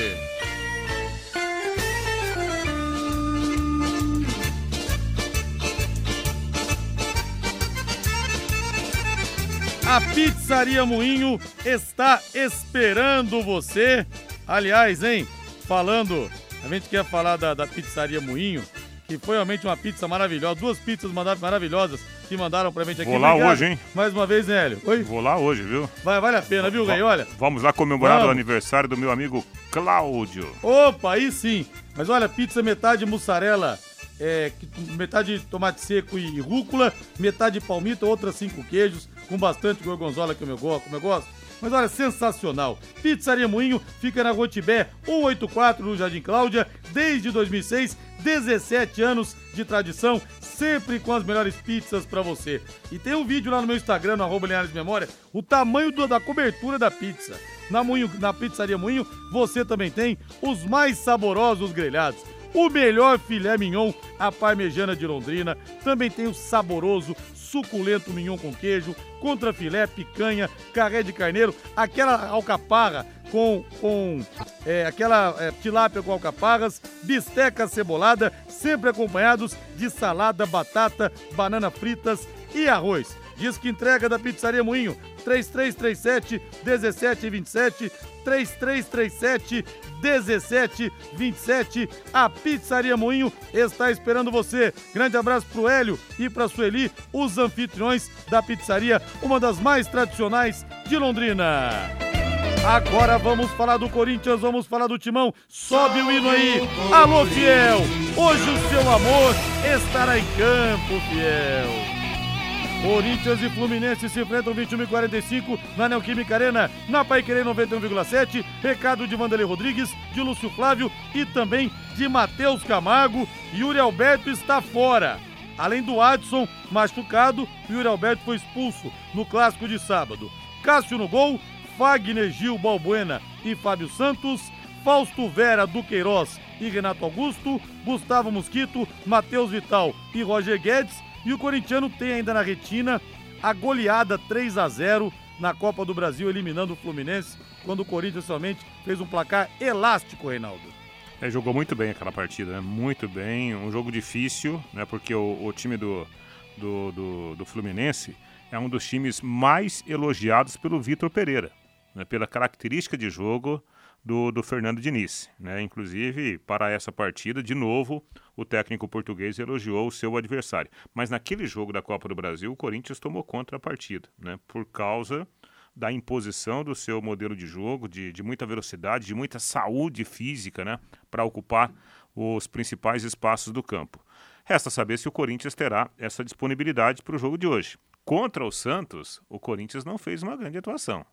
A Pizzaria Moinho está esperando você. Aliás, hein, falando, a gente quer falar da, da Pizzaria Moinho, que foi realmente uma pizza maravilhosa, duas pizzas maravilhosas que mandaram pra gente aqui.
Vou lá Obrigado. hoje, hein?
Mais uma vez, né, Hélio?
Oi? Vou lá hoje, viu?
Vai, vale a pena, viu, Rei? Olha.
Vamos lá comemorar vamos. o aniversário do meu amigo Cláudio.
Opa, aí sim. Mas olha, pizza metade mussarela, é, metade tomate seco e rúcula, metade palmito, outras cinco queijos, com bastante gorgonzola que eu gosto, como eu gosto. Mas olha, sensacional. Pizzaria Moinho fica na Rotibé 184 no Jardim Cláudia, desde 2006, 17 anos de tradição, sempre com as melhores pizzas para você. E tem um vídeo lá no meu Instagram, no arroba Linhares Memória, o tamanho do, da cobertura da pizza. Na, Moinho, na Pizzaria Moinho, você também tem os mais saborosos grelhados o melhor filé mignon, a parmejana de Londrina. Também tem o saboroso, suculento mignon com queijo, contra filé, picanha, carré de carneiro, aquela alcaparra com, com é, aquela é, tilápia com alcaparras, bisteca cebolada, sempre acompanhados de salada, batata, banana fritas e arroz. Diz que entrega da Pizzaria Moinho, 3337 1727, 3337 1727. A Pizzaria Moinho está esperando você. Grande abraço pro Hélio e pra Sueli, os anfitriões da pizzaria, uma das mais tradicionais de Londrina. Agora vamos falar do Corinthians, vamos falar do Timão. Sobe o hino aí. Alô, Fiel. Hoje o seu amor estará em campo, Fiel. Corinthians e Fluminense se enfrentam 21 e 45 na Neoquímica Arena, na Paiquerê 91,7. Recado de Vanderlei Rodrigues, de Lúcio Flávio e também de Matheus Camargo. Yuri Alberto está fora. Além do Adson machucado, Yuri Alberto foi expulso no clássico de sábado. Cássio no gol, Fagner Gil Balbuena e Fábio Santos, Fausto Vera Duqueiroz e Renato Augusto, Gustavo Mosquito, Matheus Vital e Roger Guedes e o corintiano tem ainda na retina a goleada 3 a 0 na Copa do Brasil, eliminando o Fluminense, quando o Corinthians somente fez um placar elástico, Reinaldo.
É, jogou muito bem aquela partida, né? Muito bem. Um jogo difícil, né? Porque o, o time do, do, do, do, Fluminense é um dos times mais elogiados pelo Vitor Pereira, né? pela característica de jogo do, do Fernando Diniz. Né? Inclusive, para essa partida, de novo, o técnico português elogiou o seu adversário. Mas naquele jogo da Copa do Brasil, o Corinthians tomou contra a partida, né? por causa da imposição do seu modelo de jogo, de, de muita velocidade, de muita saúde física né? para ocupar os principais espaços do campo. Resta saber se o Corinthians terá essa disponibilidade para o jogo de hoje. Contra o Santos, o Corinthians não fez uma grande atuação.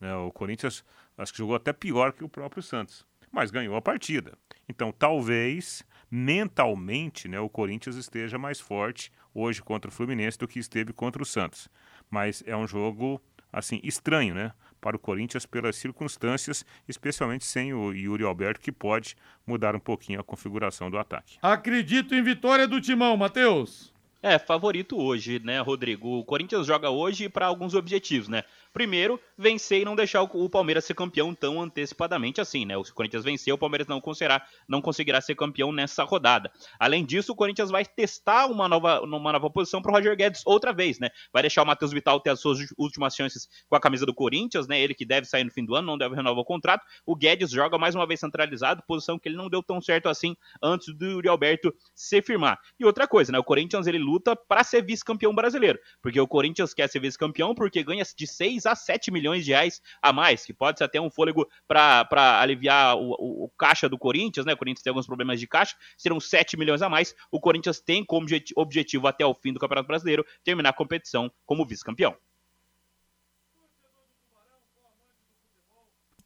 Né? O Corinthians acho que jogou até pior que o próprio Santos, mas ganhou a partida. Então, talvez mentalmente, né, o Corinthians esteja mais forte hoje contra o Fluminense do que esteve contra o Santos. Mas é um jogo assim estranho, né, para o Corinthians pelas circunstâncias, especialmente sem o Yuri Alberto que pode mudar um pouquinho a configuração do ataque.
Acredito em vitória do Timão, Matheus.
É, favorito hoje, né, Rodrigo? O Corinthians joga hoje para alguns objetivos, né? Primeiro, vencer e não deixar o Palmeiras ser campeão tão antecipadamente assim, né? O Corinthians venceu, o Palmeiras não conseguirá, não conseguirá ser campeão nessa rodada. Além disso, o Corinthians vai testar uma nova, uma nova posição para Roger Guedes outra vez, né? Vai deixar o Matheus Vital ter as suas últimas chances com a camisa do Corinthians, né? Ele que deve sair no fim do ano, não deve renovar o contrato. O Guedes joga mais uma vez centralizado, posição que ele não deu tão certo assim antes do Yuri Alberto se firmar. E outra coisa, né? O Corinthians ele luta para ser vice-campeão brasileiro, porque o Corinthians quer ser vice-campeão porque ganha de 6 6 a 7 milhões de reais a mais, que pode ser até um fôlego para aliviar o, o, o, caixa do Corinthians, né? O Corinthians tem alguns problemas de caixa, serão 7 milhões a mais. O Corinthians tem como objetivo até o fim do Campeonato Brasileiro terminar a competição como vice-campeão.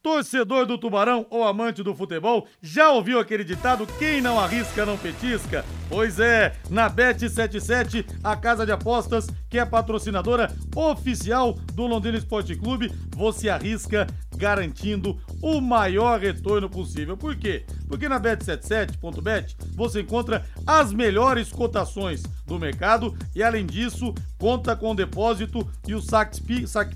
Torcedor do Tubarão ou amante do futebol, já ouviu aquele ditado: quem não arrisca não petisca? Pois é, na Bet77, a casa de apostas que é patrocinadora oficial do Londrina Esporte Clube, você arrisca garantindo o maior retorno possível. Por quê? Porque na bet77.bet você encontra as melhores cotações do mercado e além disso, conta com o depósito e os saque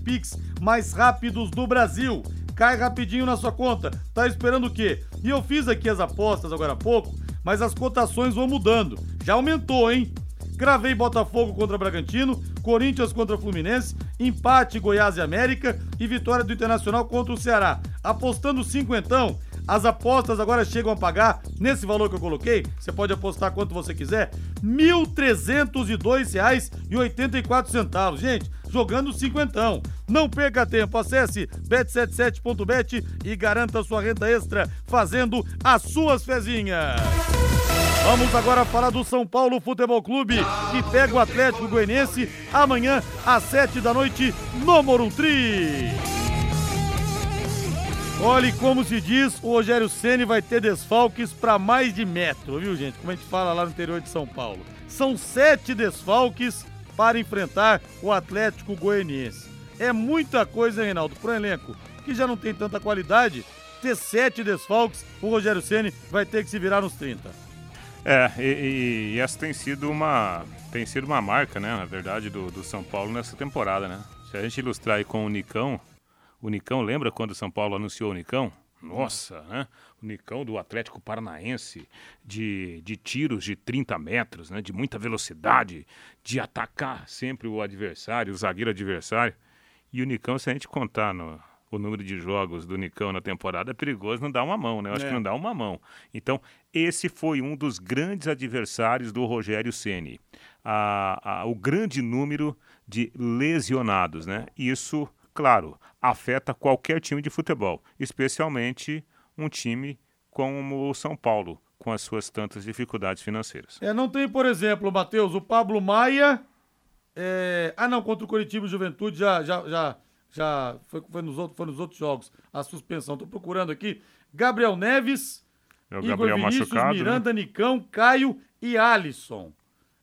Pix mais rápidos do Brasil cai rapidinho na sua conta. Tá esperando o quê? E eu fiz aqui as apostas agora há pouco, mas as cotações vão mudando. Já aumentou, hein? Gravei Botafogo contra Bragantino, Corinthians contra Fluminense, empate Goiás e América e vitória do Internacional contra o Ceará. Apostando cinquentão, as apostas agora chegam a pagar, nesse valor que eu coloquei, você pode apostar quanto você quiser, R$ 1.302,84. Gente, jogando cinquentão. Não perca tempo, acesse bet77.bet e garanta sua renda extra fazendo as suas fezinhas. Vamos agora falar do São Paulo Futebol Clube, que pega o Atlético Goianiense amanhã às sete da noite no Morumbi. Olha, como se diz, o Rogério Ceni vai ter desfalques para mais de metro, viu, gente? Como a gente fala lá no interior de São Paulo. São sete desfalques para enfrentar o Atlético Goianiense. É muita coisa, Reinaldo, para o elenco que já não tem tanta qualidade. Ter sete desfalques, o Rogério Ceni vai ter que se virar nos 30.
É, e, e, essa tem sido uma tem sido uma marca, né, na verdade, do, do São Paulo nessa temporada, né? Se a gente ilustrar aí com o Nicão, o Nicão, lembra quando o São Paulo anunciou o Nicão? Nossa, né? O Nicão do Atlético Paranaense, de, de tiros de 30 metros, né? De muita velocidade, de atacar sempre o adversário, o zagueiro adversário. E o Nicão, se a gente contar no, o número de jogos do Nicão na temporada, é perigoso não dar uma mão, né? Eu acho é. que não dá uma mão. Então, esse foi um dos grandes adversários do Rogério Ceni. o grande número de lesionados, né? Isso claro, afeta qualquer time de futebol, especialmente um time como o São Paulo, com as suas tantas dificuldades financeiras.
É, não tem, por exemplo, Matheus, o Pablo Maia. É... Ah, não, contra o Curitiba Juventude já, já, já, já foi, foi, nos outros, foi nos outros jogos a suspensão. Estou procurando aqui. Gabriel Neves,
é o Gabriel Igor Vinícius, machucado,
né? Miranda, né? Nicão, Caio e Alisson.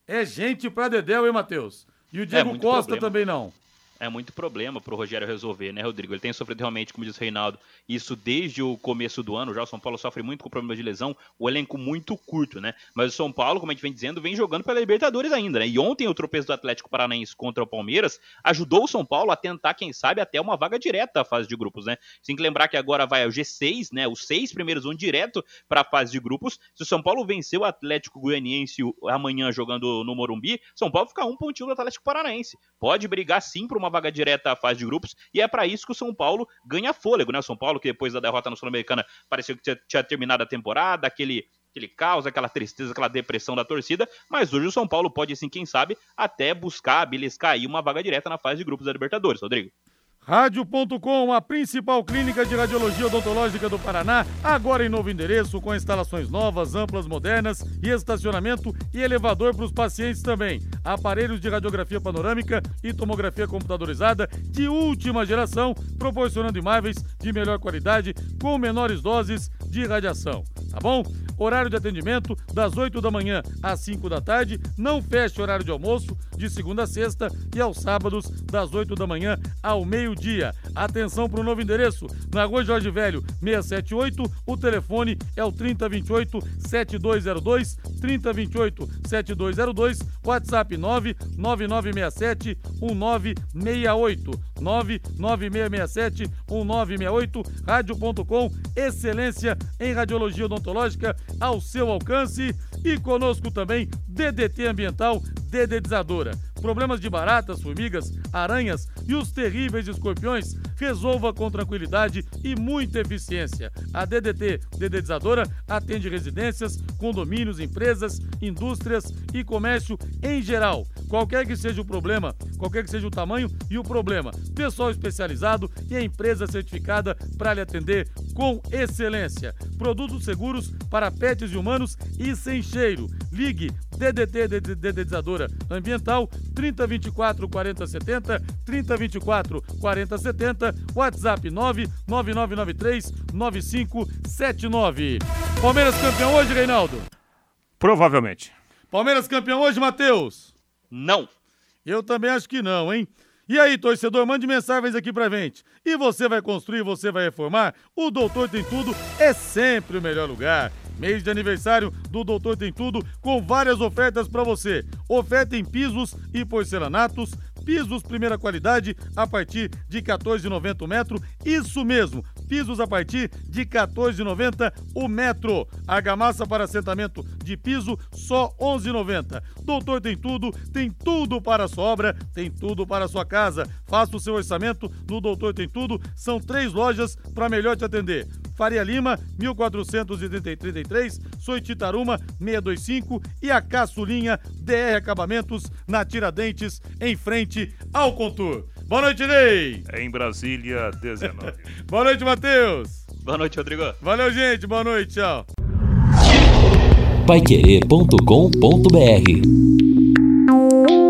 É gente pra Dedéu, hein, Matheus? E o Diego é, Costa problema. também não
é muito problema para o Rogério resolver, né, Rodrigo? Ele tem sofrido realmente, como diz o Reinaldo, isso desde o começo do ano. Já o São Paulo sofre muito com problemas de lesão, o elenco muito curto, né? Mas o São Paulo, como a gente vem dizendo, vem jogando pela Libertadores ainda, né? E ontem o tropeço do Atlético Paranaense contra o Palmeiras ajudou o São Paulo a tentar, quem sabe, até uma vaga direta à fase de grupos, né? Tem que lembrar que agora vai o G6, né? Os seis primeiros vão direto para a fase de grupos. Se o São Paulo vencer o Atlético Goianiense amanhã jogando no Morumbi, São Paulo fica um pontinho do Atlético Paranaense. Pode brigar sim para uma vaga direta à fase de grupos, e é para isso que o São Paulo ganha fôlego, né? O São Paulo, que depois da derrota no Sul-Americana pareceu que tinha, tinha terminado a temporada, aquele aquele caos, aquela tristeza, aquela depressão da torcida, mas hoje o São Paulo pode, assim, quem sabe, até buscar, beliscar aí uma vaga direta na fase de grupos da Libertadores, Rodrigo.
Rádio.com, a principal clínica de radiologia odontológica do Paraná, agora em novo endereço, com instalações novas, amplas, modernas e estacionamento e elevador para os pacientes também. Aparelhos de radiografia panorâmica e tomografia computadorizada de última geração, proporcionando imagens de melhor qualidade com menores doses de radiação. Tá bom? Horário de atendimento das 8 da manhã às 5 da tarde, não fecha horário de almoço de segunda a sexta e aos sábados das 8 da manhã ao meio-dia. Atenção para o novo endereço, na Rua Jorge Velho, 678, o telefone é o 3028 7202, 3028 7202, WhatsApp 99967 1968, 99667 1968, rádio.com, excelência em radiologia odontológica ao seu alcance. E conosco também DDT Ambiental Dedetizadora. Problemas de baratas, formigas, aranhas e os terríveis escorpiões, resolva com tranquilidade e muita eficiência. A DDT Dedetizadora atende residências, condomínios, empresas, indústrias e comércio em geral. Qualquer que seja o problema, qualquer que seja o tamanho e o problema, pessoal especializado e a empresa certificada para lhe atender com excelência. Produtos seguros para pets e humanos e sem cheiro. Ligue DDT Dedetizadora Ambiental 3024 4070 3024 4070 WhatsApp 99993 9579. Palmeiras campeão hoje, Reinaldo?
Provavelmente.
Palmeiras campeão hoje, Matheus?
Não.
Eu também acho que não, hein? E aí, torcedor, mande mensagens aqui pra gente. E você vai construir, você vai reformar? O Doutor Tem Tudo é sempre o melhor lugar. Mês de aniversário do Doutor Tem Tudo com várias ofertas para você. Oferta em pisos e porcelanatos, pisos primeira qualidade a partir de 14,90 o metro. Isso mesmo, pisos a partir de 14,90 o metro. Argamassa para assentamento de piso só 11,90. Doutor tem tudo, tem tudo para a sua obra, tem tudo para a sua casa. Faça o seu orçamento no Doutor Tem Tudo. São três lojas para melhor te atender. Faria Lima, 1433, Soititaruma, 625 e a Caçulinha DR Acabamentos na Tiradentes, em frente ao Contur. Boa noite, Ney.
Em Brasília, 19.
Boa noite, Matheus.
Boa noite, Rodrigo.
Valeu, gente. Boa noite. Tchau.
Paiquerê.com.br